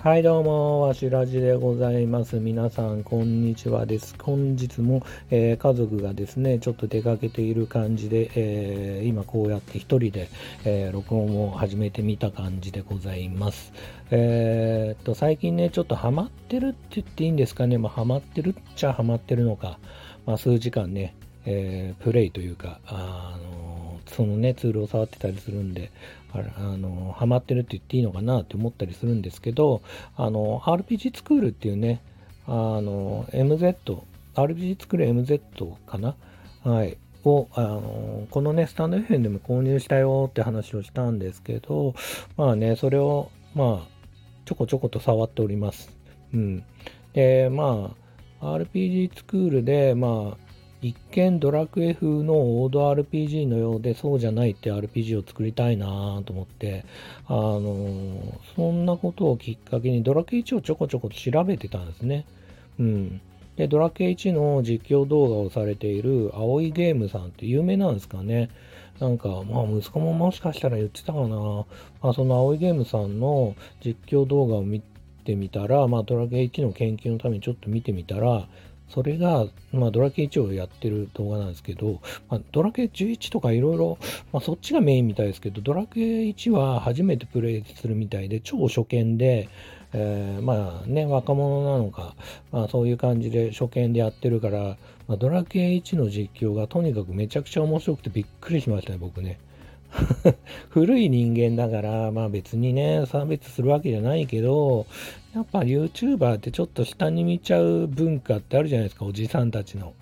はいどうも、わしらじでございます。皆さん、こんにちはです。本日も、えー、家族がですね、ちょっと出かけている感じで、えー、今こうやって一人で、えー、録音を始めてみた感じでございます。えっと、最近ね、ちょっとハマってるって言っていいんですかね。まあ、ハマってるっちゃハマってるのか。まあ、数時間ね、えプレイというか、あのそのね、ツールを触ってたりするんで、あの、ハマってるって言っていいのかなって思ったりするんですけど、あの、RPG スクールっていうね、あの、MZ、RPG スクール MZ かな？はい。を、あの、このね、スタンド FM でも購入したよって話をしたんですけど、まあね、それを、まあ、ちょこちょこと触っております。うん。で、まあ、RPG スクールで、まあ、一見ドラクエ風のオード RPG のようでそうじゃないって RPG を作りたいなと思って、あのそんなことをきっかけにドラクエ1をちょこちょこと調べてたんですね。うん。で、ドラクエ1の実況動画をされている青いゲームさんって有名なんですかね。なんか、まあ、息子ももしかしたら言ってたかな。まあ、その青いゲームさんの実況動画を見てみたら、まあ、ドラクエ1の研究のためにちょっと見てみたら、それが、まあ、ドラケ1をやってる動画なんですけど、まあ、ドラケ11とかいろいろ、まあ、そっちがメインみたいですけど、ドラケ1は初めてプレイするみたいで、超初見で、えー、まあね、若者なのか、まあそういう感じで初見でやってるから、まあ、ドラケ1の実況がとにかくめちゃくちゃ面白くてびっくりしましたね、僕ね。古い人間だから、まあ別にね、差別するわけじゃないけど、やっぱ YouTuber ってちょっと下に見ちゃう文化ってあるじゃないですか、おじさんたちの。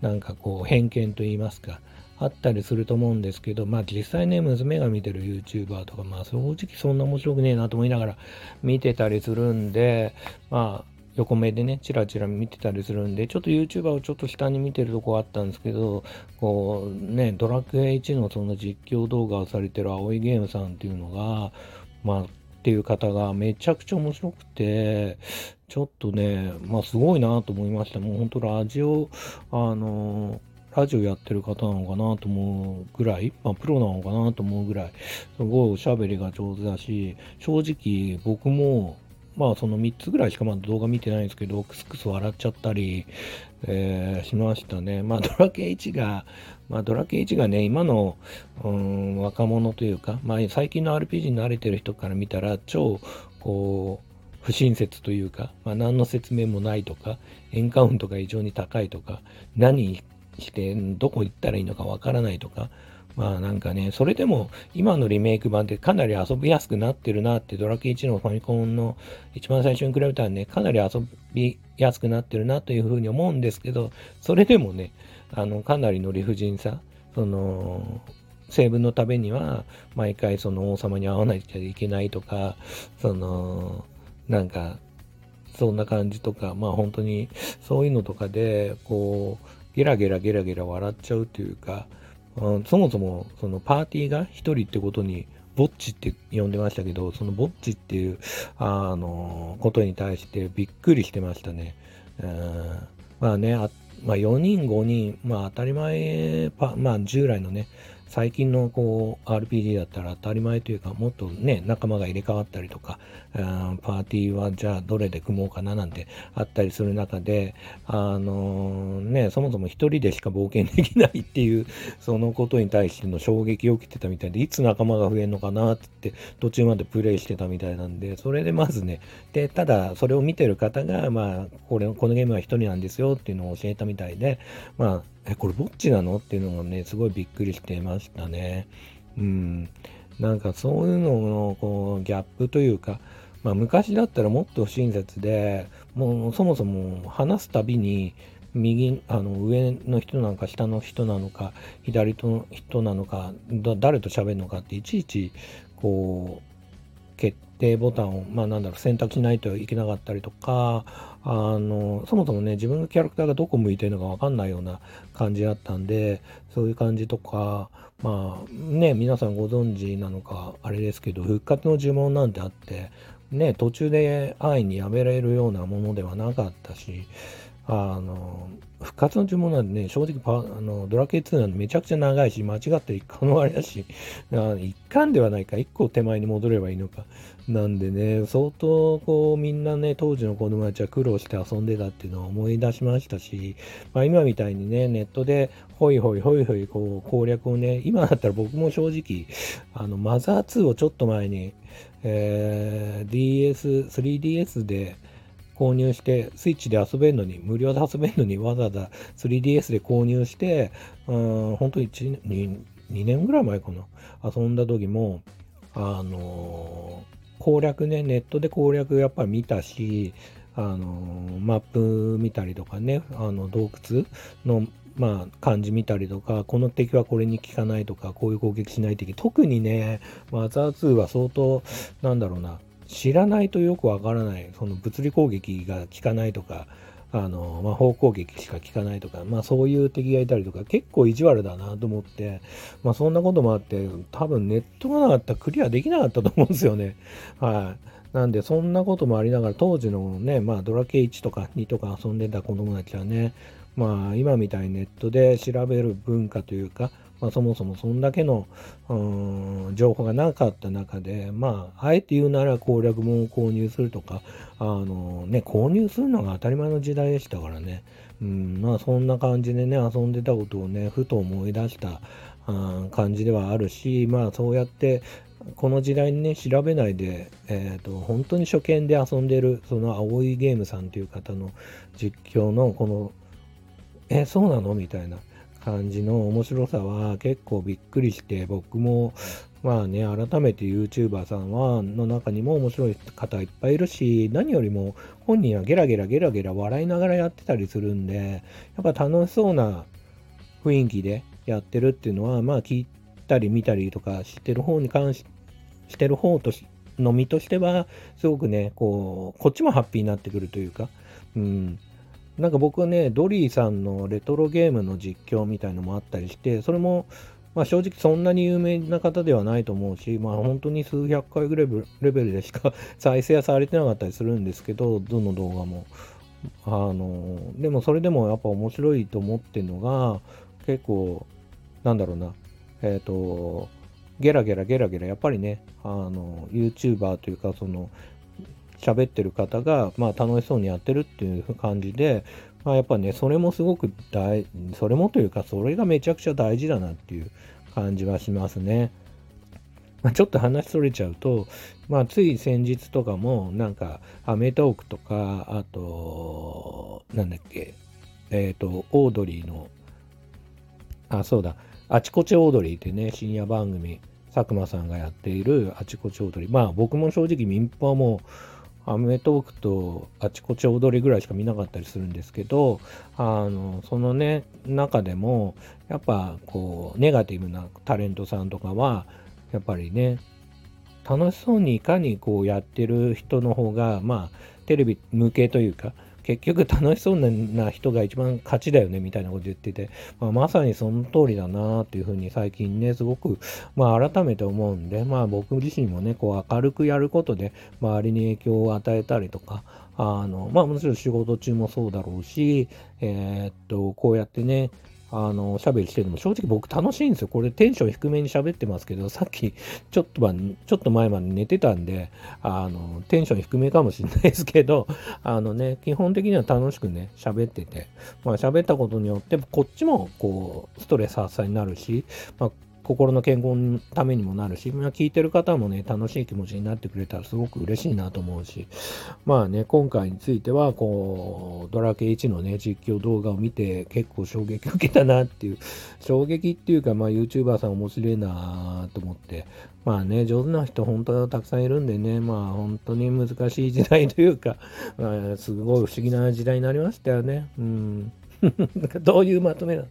なんかこう、偏見と言いますか。あったりすると思うんですけど、まあ実際ね、娘が見てる YouTuber とか、まあ正直そんな面白くねえなと思いながら見てたりするんで、まあ横目でね、チラチラ見てたりするんで、ちょっと YouTuber をちょっと下に見てるとこあったんですけど、こうね、ドラクエ1のその実況動画をされてる青いゲームさんっていうのが、まあ、っていう方がめちゃくちゃ面白くて、ちょっとね、まあすごいなと思いました。もう本当ラジオ、あのラジオやってる方なのかなと思うぐらい、まあ、プロなのかなと思うぐらい、すごいおしゃべりが上手だし、正直僕もまあその3つぐらいしかまだ動画見てないんですけど、クスクス笑っちゃったり、えー、しましたね。まあドラケ1が、まあドラケ1がね、今の、うん、若者というか、まあ最近の RPG に慣れてる人から見たら、超、こう、不親切というか、まあ何の説明もないとか、エンカウントが異常に高いとか、何してどこ行ったらいいのかわからないとか、まあなんかね、それでも今のリメイク版ってかなり遊びやすくなってるなってドラケ1のファミコンの一番最初に比べたらね、かなり遊びやすくなってるなというふうに思うんですけど、それでもね、あの、かなりの理不尽さ、その、成分のためには、毎回その王様に会わないといけないとか、その、なんか、そんな感じとか、まあ本当にそういうのとかで、こう、ゲラゲラゲラゲラ笑っちゃうというか、そもそもそのパーティーが一人ってことにぼっちって呼んでましたけど、そのぼっちっていう、あの、ことに対してびっくりしてましたね。まあね、あまあ4人、5人、まあ当たり前、まあ従来のね、最近のこう RPG だったら当たり前というか、もっとね、仲間が入れ替わったりとか、パーティーはじゃあどれで組もうかななんてあったりする中で、あのね、そもそも一人でしか冒険できないっていう、そのことに対しての衝撃を受けてたみたいで、いつ仲間が増えるのかなって途中までプレイしてたみたいなんで、それでまずね、で、ただそれを見てる方が、まあ、これ、このゲームは一人なんですよっていうのを教えたみたいで、まあ、え、これぼっちなの？っていうのがね、すごいびっくりしてましたね。うん。なんかそういうののこうギャップというか、まあ昔だったらもっと親切で、もうそもそも話すたびに、右、あの上の人なのか下の人なのか、左の人なのか、誰と喋るのかっていちいち、こう、定ボタンを、まあなんだろう、選択しないといけなかったりとか、あの、そもそもね、自分のキャラクターがどこ向いてるのか分かんないような感じだったんで、そういう感じとか、まあね、皆さんご存知なのか、あれですけど、復活の呪文なんてあって、ね、途中で安易にやめられるようなものではなかったし、あの、復活の呪文なんでね、正直パあのドラケイ2なんでめちゃくちゃ長いし、間違った一巻のあれだし、一巻ではないか、一個手前に戻ればいいのか。なんでね、相当こうみんなね、当時の子供たちは苦労して遊んでたっていうのを思い出しましたし、まあ、今みたいにね、ネットでホイホイホイホイこう攻略をね、今だったら僕も正直、あのマザー2をちょっと前に、えー、DS、3DS で、購入して、スイッチで遊べるのに、無料で遊べるのにわざわざ 3DS で購入して、うん、本当に1 2, 2年ぐらい前かな、遊んだ時も、あのー、攻略ね、ネットで攻略やっぱり見たし、あのー、マップ見たりとかね、あの洞窟のまあ、漢字見たりとか、この敵はこれに効かないとか、こういう攻撃しない敵。特にね、マザー2は相当、なんだろうな、知らないとよくわからない、その物理攻撃が効かないとか、あの魔法攻撃しか効かないとか、まあそういう敵がいたりとか、結構意地悪だなと思って、まあそんなこともあって、多分ネットがなかったらクリアできなかったと思うんですよね。はい。なんで、そんなこともありながら、当時のね、まあドラケ1とか2とか遊んでた子供たちはね、まあ今みたいにネットで調べる文化というか、まあ、そもそもそんだけの、うん、情報がなかった中で、まあ、あえて言うなら攻略本を購入するとか、あのね、購入するのが当たり前の時代でしたからね、うん、まあそんな感じでね、遊んでたことをね、ふと思い出したあ感じではあるし、まあそうやって、この時代にね、調べないで、えっ、ー、と、本当に初見で遊んでる、その青いゲームさんという方の実況の、この、え、そうなの？みたいな。感じの面白さは結構びっくりして僕もまあね改めて YouTuber さんはの中にも面白い方いっぱいいるし何よりも本人はゲラゲラゲラゲラ笑いながらやってたりするんでやっぱ楽しそうな雰囲気でやってるっていうのはまあ聞いたり見たりとかしてる方に関ししてる方としの身としてはすごくねこうこっちもハッピーになってくるというかうん。なんか僕ね、ドリーさんのレトロゲームの実況みたいのもあったりして、それも、まあ、正直そんなに有名な方ではないと思うし、まあ、本当に数百回ぐらいレベルでしか 再生はされてなかったりするんですけど、どの動画も。あの、でもそれでもやっぱ面白いと思ってるのが、結構、なんだろうな、えっ、ー、と、ゲラゲラゲラゲラ、やっぱりね、あの、YouTuber というか、その、喋ってる方が、まあ、楽しそうにやってるっていう感じで、まあ、やっぱね、それもすごく大、それもというか、それがめちゃくちゃ大事だなっていう感じはしますね。まあ、ちょっと話それちゃうと、まあ、つい先日とかも、なんか、アメトークとか、あと、なんだっけ、えっ、ー、と、オードリーの、あ、そうだ、あちこちオードリーってね、深夜番組、佐久間さんがやっているあちこちオードリー。まあ、僕も正直民放はもう、アメトークとあちこち踊りぐらいしか見なかったりするんですけど、あの、そのね、中でも、やっぱこう、ネガティブなタレントさんとかは、やっぱりね、楽しそうにいかにこうやってる人の方が、まあ、テレビ向けというか、結局楽しそうな人が一番勝ちだよねみたいなこと言ってて、まあ、まさにその通りだなっていうふうに最近ね、すごく、まあ、改めて思うんで、まあ、僕自身もね、こう明るくやることで周りに影響を与えたりとか、あの、まあもちろん仕事中もそうだろうし、えー、っと、こうやってね、あの、喋りしてるのも正直僕楽しいんですよ。これテンション低めに喋ってますけど、さっきちょっとちょっと前まで寝てたんで、あの、テンション低めかもしれないですけど、あのね、基本的には楽しくね、喋ってて、まあ喋ったことによって、こっちもこう、ストレス発散になるし、まあ心の健康のためにもなるし、まあ、聞いてる方もね、楽しい気持ちになってくれたらすごく嬉しいなと思うし、まあね、今回については、こう、ドラケ1のね、実況動画を見て結構衝撃を受けたなっていう、衝撃っていうか、まあ YouTuber さん面白いなと思って、まあね、上手な人本当はたくさんいるんでね、まあ本当に難しい時代というか、まあ、すごい不思議な時代になりましたよね。うん。どういうまとめな、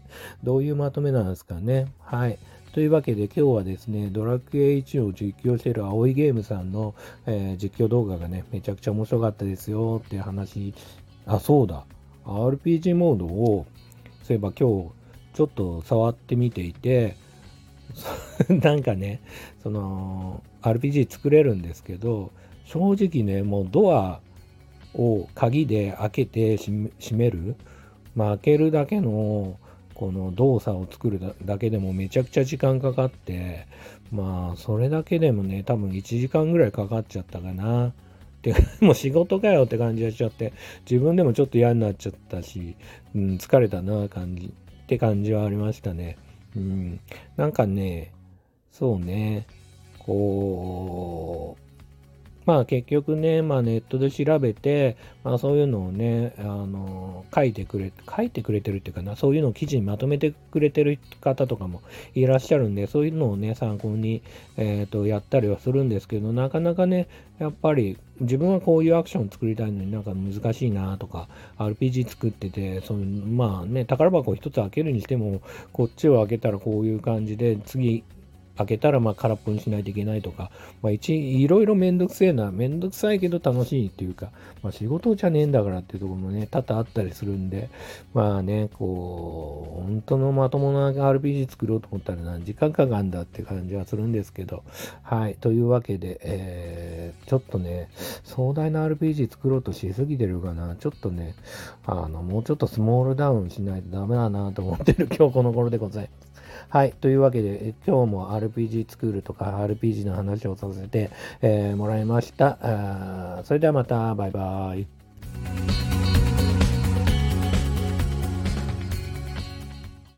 どういうまとめなんですかね。はい。というわけで今日はですね、ドラクエ1を実況している青いゲームさんの、えー、実況動画がね、めちゃくちゃ面白かったですよっていう話、あ、そうだ、RPG モードを、そういえば今日ちょっと触ってみていて、なんかね、その、RPG 作れるんですけど、正直ね、もうドアを鍵で開けて閉める、まあ、開けるだけのこの動作を作るだけでもめちゃくちゃ時間かかって、まあ、それだけでもね、多分1時間ぐらいかかっちゃったかな。でもう仕事かよって感じがしちゃって、自分でもちょっと嫌になっちゃったし、うん、疲れたな感じって感じはありましたね。うん、なんかね、そうね、こう、まあ結局ね、まあネットで調べて、まあそういうのをね、あの、書いてくれ、書いてくれてるっていうかな、そういうのを記事にまとめてくれてる方とかもいらっしゃるんで、そういうのをね、参考に、えっ、ー、と、やったりはするんですけど、なかなかね、やっぱり自分はこういうアクションを作りたいのになんか難しいなとか、RPG 作ってて、そのまあね、宝箱を一つ開けるにしても、こっちを開けたらこういう感じで、次、開けたらま空っぽにしないといけないとか、まあ、いろいろめんどくせえな、めんどくさいけど楽しいっていうか、まあ仕事じゃねえんだからっていうところもね、多々あったりするんで、まあね、こう、本当のまともな RPG 作ろうと思ったら何時間かかるんだって感じはするんですけど、はい、というわけで、えー、ちょっとね、壮大な RPG 作ろうとしすぎてるかな、ちょっとね、あの、もうちょっとスモールダウンしないとダメだなと思ってる今日この頃でございます。はい。というわけで、今日も RPG RPG スクールとか RPG の話をさせて、えー、もらいました。それではまた、バイバイ。